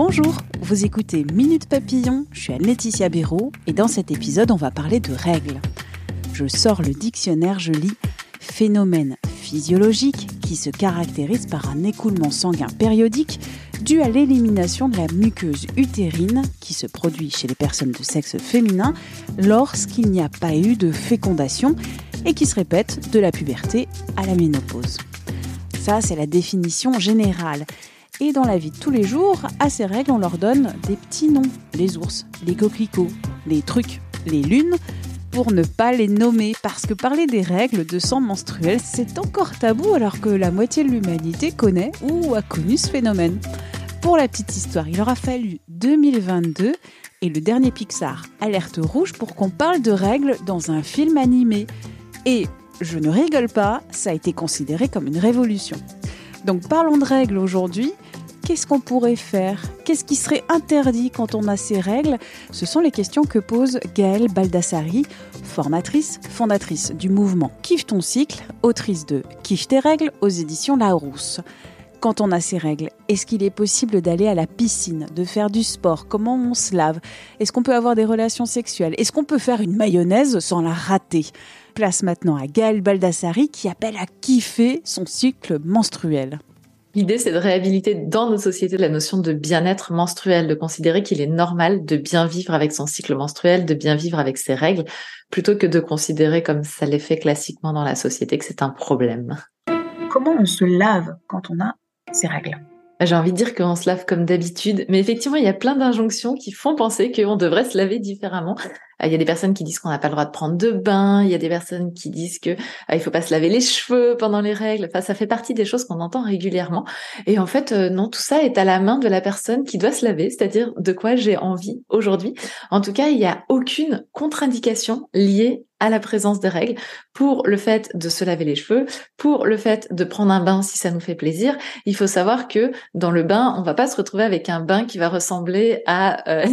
Bonjour, vous écoutez Minute Papillon, je suis Anne-Laetitia Béraud et dans cet épisode on va parler de règles. Je sors le dictionnaire, je lis phénomène physiologique qui se caractérise par un écoulement sanguin périodique dû à l'élimination de la muqueuse utérine qui se produit chez les personnes de sexe féminin lorsqu'il n'y a pas eu de fécondation et qui se répète de la puberté à la ménopause. Ça, c'est la définition générale. Et dans la vie de tous les jours, à ces règles, on leur donne des petits noms. Les ours, les coquelicots, les trucs, les lunes, pour ne pas les nommer. Parce que parler des règles de sang menstruel, c'est encore tabou alors que la moitié de l'humanité connaît ou a connu ce phénomène. Pour la petite histoire, il aura fallu 2022 et le dernier Pixar, Alerte Rouge, pour qu'on parle de règles dans un film animé. Et je ne rigole pas, ça a été considéré comme une révolution. Donc parlons de règles aujourd'hui. Qu'est-ce qu'on pourrait faire? Qu'est-ce qui serait interdit quand on a ces règles? Ce sont les questions que pose Gaëlle Baldassari, formatrice, fondatrice du mouvement Kiffe ton cycle, autrice de Kiffe tes règles aux éditions Larousse. Quand on a ces règles, est-ce qu'il est possible d'aller à la piscine, de faire du sport? Comment on se lave? Est-ce qu'on peut avoir des relations sexuelles? Est-ce qu'on peut faire une mayonnaise sans la rater? Place maintenant à Gaëlle Baldassari qui appelle à kiffer son cycle menstruel. L'idée, c'est de réhabiliter dans nos sociétés la notion de bien-être menstruel, de considérer qu'il est normal de bien vivre avec son cycle menstruel, de bien vivre avec ses règles, plutôt que de considérer comme ça l'est fait classiquement dans la société que c'est un problème. Comment on se lave quand on a ces règles? J'ai envie de dire qu'on se lave comme d'habitude, mais effectivement, il y a plein d'injonctions qui font penser qu'on devrait se laver différemment. Euh, il y a des personnes qui disent qu'on n'a pas le droit de prendre de bain, il y a des personnes qui disent que euh, il faut pas se laver les cheveux pendant les règles. Enfin, ça fait partie des choses qu'on entend régulièrement. Et en fait, euh, non, tout ça est à la main de la personne qui doit se laver, c'est-à-dire de quoi j'ai envie aujourd'hui. En tout cas, il n'y a aucune contre-indication liée à la présence des règles, pour le fait de se laver les cheveux, pour le fait de prendre un bain si ça nous fait plaisir. Il faut savoir que dans le bain, on va pas se retrouver avec un bain qui va ressembler à euh,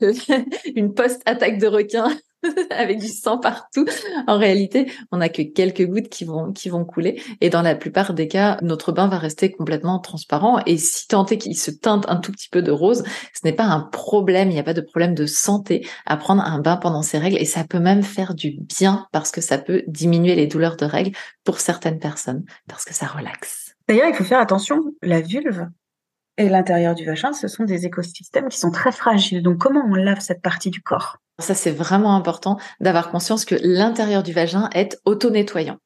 une post-attaque de requin avec du sang partout. En réalité, on n'a que quelques gouttes qui vont qui vont couler et dans la plupart des cas, notre bain va rester complètement transparent et si tant est qu'il se teinte un tout petit peu de rose, ce n'est pas un problème, il n'y a pas de problème de santé à prendre un bain pendant ces règles et ça peut même faire du bien parce que ça peut diminuer les douleurs de règles pour certaines personnes parce que ça relaxe. D'ailleurs, il faut faire attention, la vulve et l'intérieur du vagin, ce sont des écosystèmes qui sont très fragiles. Donc comment on lave cette partie du corps? Ça, c'est vraiment important d'avoir conscience que l'intérieur du vagin est auto-nettoyant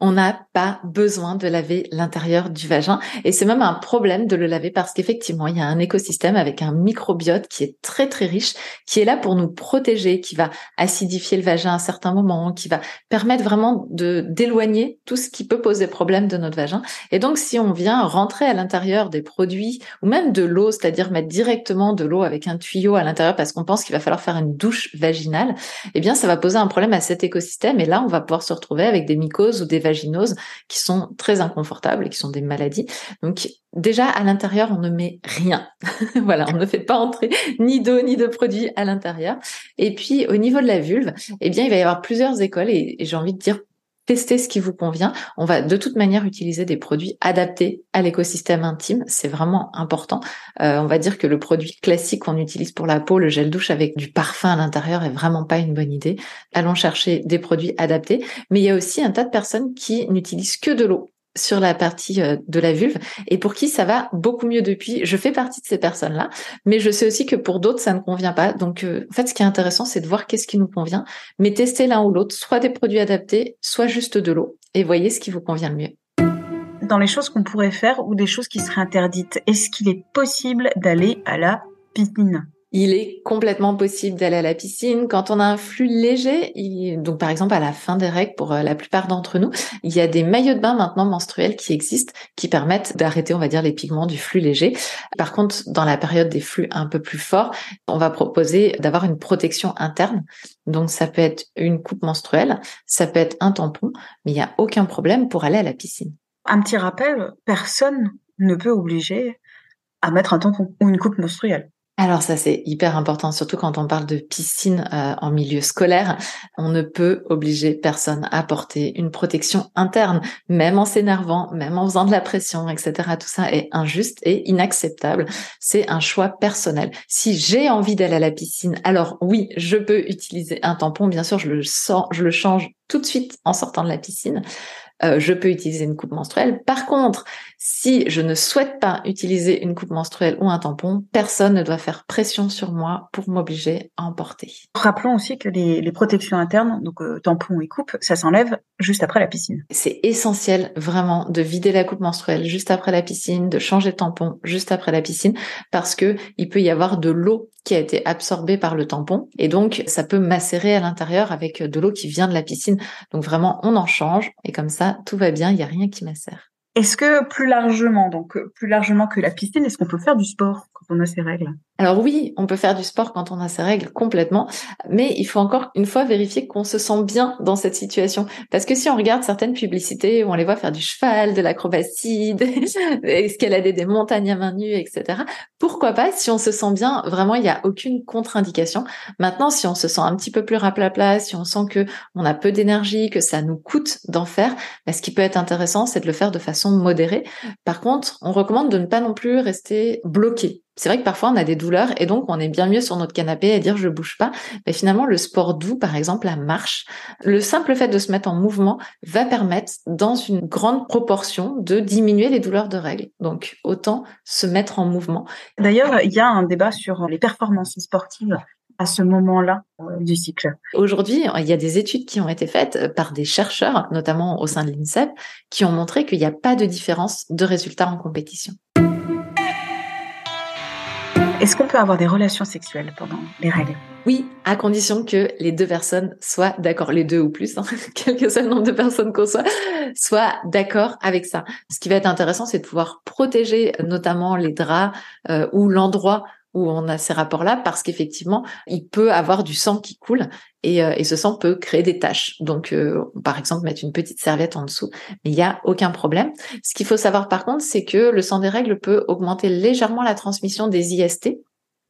on n'a pas besoin de laver l'intérieur du vagin. Et c'est même un problème de le laver parce qu'effectivement, il y a un écosystème avec un microbiote qui est très très riche, qui est là pour nous protéger, qui va acidifier le vagin à certains moments, qui va permettre vraiment de d'éloigner tout ce qui peut poser problème de notre vagin. Et donc, si on vient rentrer à l'intérieur des produits ou même de l'eau, c'est-à-dire mettre directement de l'eau avec un tuyau à l'intérieur parce qu'on pense qu'il va falloir faire une douche vaginale, eh bien, ça va poser un problème à cet écosystème. Et là, on va pouvoir se retrouver avec des mycoses ou des vaginoses qui sont très inconfortables et qui sont des maladies. Donc déjà à l'intérieur, on ne met rien. voilà, on ne fait pas entrer ni d'eau ni de produits à l'intérieur. Et puis au niveau de la vulve, eh bien il va y avoir plusieurs écoles et, j'ai envie de dire testez ce qui vous convient. On va de toute manière utiliser des produits adaptés à l'écosystème intime. C'est vraiment important. Euh, on va dire que le produit classique qu'on utilise pour la peau, le gel douche avec du parfum à l'intérieur, est vraiment pas une bonne idée. Allons chercher des produits adaptés. Mais il y a aussi un tas de personnes qui n'utilisent que de l'eau sur la partie euh, de la vulve et pour qui ça va beaucoup mieux depuis. Je fais partie de ces personnes-là, mais je sais aussi que pour d'autres ça ne convient pas. Donc euh, en fait, ce qui est intéressant, c'est de voir qu'est-ce qui nous convient, mais tester l'un ou l'autre, soit des produits adaptés, soit juste de l'eau, et voyez ce qui vous convient le mieux. Dans les choses qu'on pourrait faire ou des choses qui seraient interdites, est-ce qu'il est possible d'aller à la piscine? Il est complètement possible d'aller à la piscine quand on a un flux léger. donc par exemple à la fin des règles, pour euh, la plupart d'entre nous, il y a des maillots de bain maintenant menstruels qui existent, qui permettent d'arrêter, on va dire, les pigments du flux léger. Par contre, dans la période des flux un peu plus forts, on va proposer d'avoir une protection interne. Donc ça peut être une coupe menstruelle, ça peut être un tampon, mais il n'y a aucun problème pour aller à la piscine. Un petit rappel, personne ne peut obliger à mettre un tampon ou une coupe menstruelle. Alors ça c'est hyper important, surtout quand on parle de piscine euh, en milieu scolaire. On ne peut obliger personne à porter une protection interne, même en s'énervant, même en faisant de la pression, etc. Tout ça est injuste et inacceptable. C'est un choix personnel. Si j'ai envie d'aller à la piscine, alors oui, je peux utiliser un tampon. Bien sûr, je le sens, je le change tout de suite en sortant de la piscine. Euh, je peux utiliser une coupe menstruelle. Par contre, si je ne souhaite pas utiliser une coupe menstruelle ou un tampon, personne ne doit faire pression sur moi pour m'obliger à en porter. Rappelons aussi que les, protections internes, donc euh, tampons et coupes, ça s'enlève juste après la piscine. C'est essentiel vraiment de vider la coupe menstruelle juste après la piscine, de changer de tampon juste après la piscine, parce que il peut y avoir de l'eau qui a été absorbée par le tampon et donc ça peut macérer à l'intérieur avec de l'eau qui vient de la piscine. Donc vraiment on en change et comme ça tout va bien, il n'y a rien qui macère. Est-ce que plus largement, donc plus largement que la piscine, est-ce qu'on peut faire du sport quand on a ces règles? Alors oui, on peut faire du sport quand on a ces règles complètement, mais il faut encore une fois vérifier qu'on se sent bien dans cette situation. Parce que si on regarde certaines publicités où on les voit faire du cheval, de l'acrobatie, escalader des montagnes à main nue, etc. Pourquoi pas Si on se sent bien, vraiment, il n'y a aucune contre-indication. Maintenant, si on se sent un petit peu plus raplapla, si on sent que on a peu d'énergie, que ça nous coûte d'en faire, bah, ce qui peut être intéressant, c'est de le faire de façon modérée. Par contre, on recommande de ne pas non plus rester bloqué. C'est vrai que parfois on a des douleurs et donc on est bien mieux sur notre canapé à dire je bouge pas. Mais finalement, le sport doux, par exemple, la marche, le simple fait de se mettre en mouvement va permettre dans une grande proportion de diminuer les douleurs de règles. Donc autant se mettre en mouvement. D'ailleurs, il y a un débat sur les performances sportives à ce moment-là euh, du cycle. Aujourd'hui, il y a des études qui ont été faites euh, par des chercheurs, notamment au sein de l'INSEP, qui ont montré qu'il n'y a pas de différence de résultats en compétition. Est-ce qu'on peut avoir des relations sexuelles pendant les règles? Oui, à condition que les deux personnes soient d'accord, les deux ou plus, hein, quel que soit le nombre de personnes qu'on soit, soient d'accord avec ça. Ce qui va être intéressant, c'est de pouvoir protéger notamment les draps euh, ou l'endroit où on a ces rapports-là parce qu'effectivement, il peut avoir du sang qui coule et, euh, ce sang peut créer des taches. Donc, euh, par exemple, mettre une petite serviette en dessous, mais il n'y a aucun problème. Ce qu'il faut savoir par contre, c'est que le sang des règles peut augmenter légèrement la transmission des IST,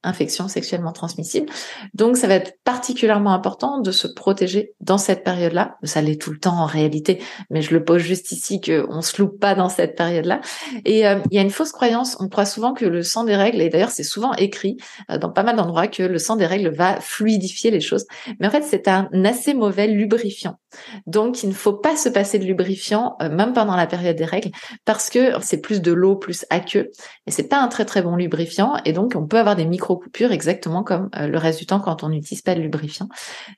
infection sexuellement transmissible. Donc, ça va être particulièrement important de se protéger dans cette période-là. Ça l'est tout le temps en réalité, mais je le pose juste ici qu'on se loupe pas dans cette période-là. Et euh, il y a une fausse croyance. On croit souvent que le sang des règles, et d'ailleurs c'est souvent écrit euh, dans pas mal d'endroits que le sang des règles va fluidifier les choses. Mais en fait, c'est un assez mauvais lubrifiant. Donc, il ne faut pas se passer de lubrifiant, euh, même pendant la période des règles, parce que c'est plus de l'eau, plus aqueux, et c'est pas un très très bon lubrifiant. Et donc, on peut avoir des micro coupure exactement comme euh, le reste du temps quand on n'utilise pas de lubrifiant.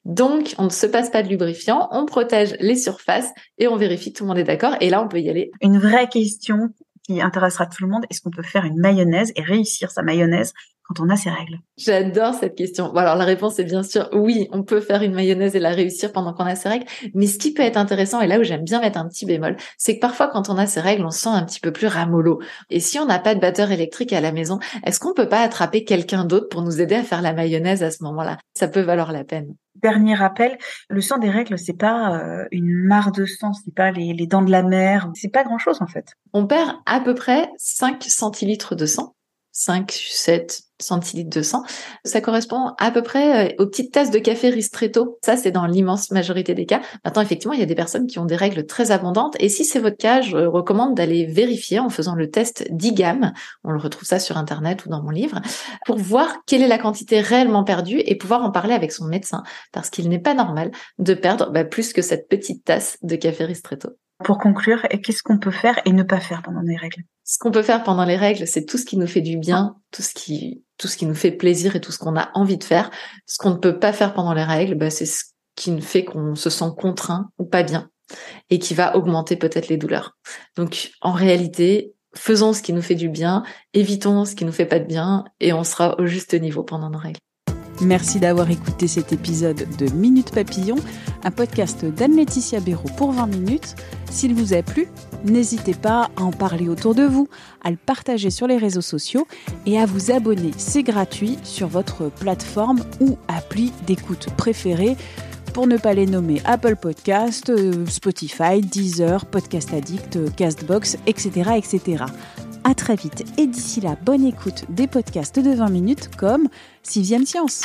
Donc, on ne se passe pas de lubrifiant, on protège les surfaces et on vérifie que tout le monde est d'accord. Et là, on peut y aller. Une vraie question qui intéressera tout le monde, est-ce qu'on peut faire une mayonnaise et réussir sa mayonnaise quand on a ces règles J'adore cette question. Bon, alors la réponse est bien sûr oui, on peut faire une mayonnaise et la réussir pendant qu'on a ses règles. Mais ce qui peut être intéressant, et là où j'aime bien mettre un petit bémol, c'est que parfois quand on a ses règles, on se sent un petit peu plus ramollo. Et si on n'a pas de batteur électrique à la maison, est-ce qu'on peut pas attraper quelqu'un d'autre pour nous aider à faire la mayonnaise à ce moment-là? Ça peut valoir la peine. Dernier rappel, le sang des règles, c'est pas euh, une mare de sang, c'est pas les, les dents de la mer, c'est pas grand chose en fait. On perd à peu près 5 centilitres de sang 5, 7 centilitres de sang. Ça correspond à peu près euh, aux petites tasses de café ristretto. Ça, c'est dans l'immense majorité des cas. Maintenant, effectivement, il y a des personnes qui ont des règles très abondantes. Et si c'est votre cas, je recommande d'aller vérifier en faisant le test d'IGAM. On le retrouve ça sur Internet ou dans mon livre pour voir quelle est la quantité réellement perdue et pouvoir en parler avec son médecin. Parce qu'il n'est pas normal de perdre bah, plus que cette petite tasse de café ristretto. Pour conclure, qu'est-ce qu'on peut faire et ne pas faire pendant les règles? Ce qu'on peut faire pendant les règles, c'est tout ce qui nous fait du bien, tout ce qui tout ce qui nous fait plaisir et tout ce qu'on a envie de faire. Ce qu'on ne peut pas faire pendant les règles, bah, c'est ce qui nous fait qu'on se sent contraint ou pas bien et qui va augmenter peut-être les douleurs. Donc en réalité, faisons ce qui nous fait du bien, évitons ce qui nous fait pas de bien et on sera au juste niveau pendant nos règles. Merci d'avoir écouté cet épisode de Minute Papillon, un podcast d'Anne-Laetitia Béraud pour 20 minutes. S'il vous a plu, n'hésitez pas à en parler autour de vous, à le partager sur les réseaux sociaux et à vous abonner, c'est gratuit, sur votre plateforme ou appli d'écoute préférée pour ne pas les nommer Apple Podcast, euh, Spotify, Deezer, Podcast Addict, Castbox, etc. etc. À très vite et d'ici là, bonne écoute des podcasts de 20 minutes comme Sixième Science.